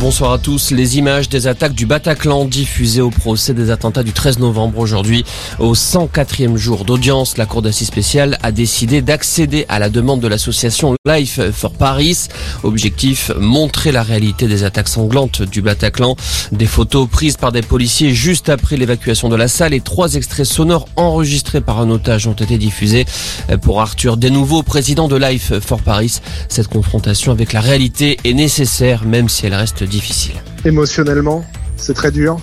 Bonsoir à tous. Les images des attaques du Bataclan diffusées au procès des attentats du 13 novembre aujourd'hui. Au 104e jour d'audience, la Cour d'assises spéciale a décidé d'accéder à la demande de l'association Life for Paris. Objectif, montrer la réalité des attaques sanglantes du Bataclan. Des photos prises par des policiers juste après l'évacuation de la salle et trois extraits sonores enregistrés par un otage ont été diffusés. Pour Arthur Desnouveaux, président de Life for Paris, cette confrontation avec la réalité est nécessaire même si elle reste difficile. Émotionnellement, c'est très dur.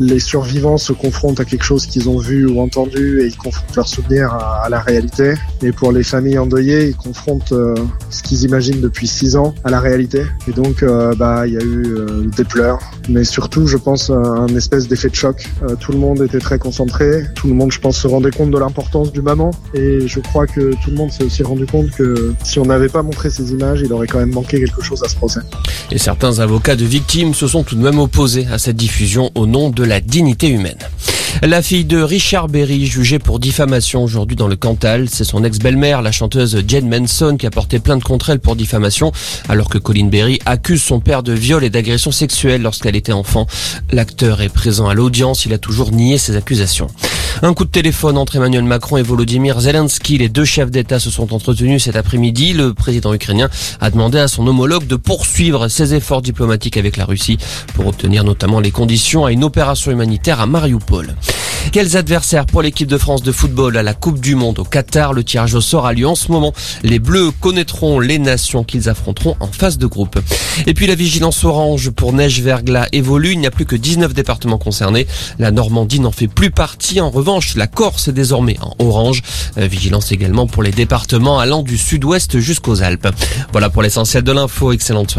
Les survivants se confrontent à quelque chose qu'ils ont vu ou entendu et ils confrontent leurs souvenirs à, à la réalité. Et pour les familles endeuillées, ils confrontent euh, ce qu'ils imaginent depuis six ans à la réalité. Et donc, euh, bah, il y a eu euh, des pleurs, mais surtout, je pense, un espèce d'effet de choc. Euh, tout le monde était très concentré. Tout le monde, je pense, se rendait compte de l'importance du moment. Et je crois que tout le monde s'est aussi rendu compte que si on n'avait pas montré ces images, il aurait quand même manqué quelque chose à ce procès. Et certains avocats de victimes se sont tout de même opposés à cette diffusion au nom de la dignité humaine. La fille de Richard Berry, jugée pour diffamation aujourd'hui dans le Cantal, c'est son ex-belle-mère, la chanteuse Jane Manson, qui a porté plainte contre elle pour diffamation, alors que Colin Berry accuse son père de viol et d'agression sexuelle lorsqu'elle était enfant. L'acteur est présent à l'audience, il a toujours nié ses accusations. Un coup de téléphone entre Emmanuel Macron et Volodymyr Zelensky. Les deux chefs d'État se sont entretenus cet après-midi. Le président ukrainien a demandé à son homologue de poursuivre ses efforts diplomatiques avec la Russie pour obtenir notamment les conditions à une opération humanitaire à Mariupol. Quels adversaires pour l'équipe de France de football à la Coupe du Monde au Qatar Le tirage au sort a lieu en ce moment. Les Bleus connaîtront les nations qu'ils affronteront en phase de groupe. Et puis la vigilance orange pour neige verglas évolue. Il n'y a plus que 19 départements concernés. La Normandie n'en fait plus partie. En revanche, la Corse est désormais en orange. Euh, vigilance également pour les départements allant du sud-ouest jusqu'aux Alpes. Voilà pour l'essentiel de l'info. Excellente.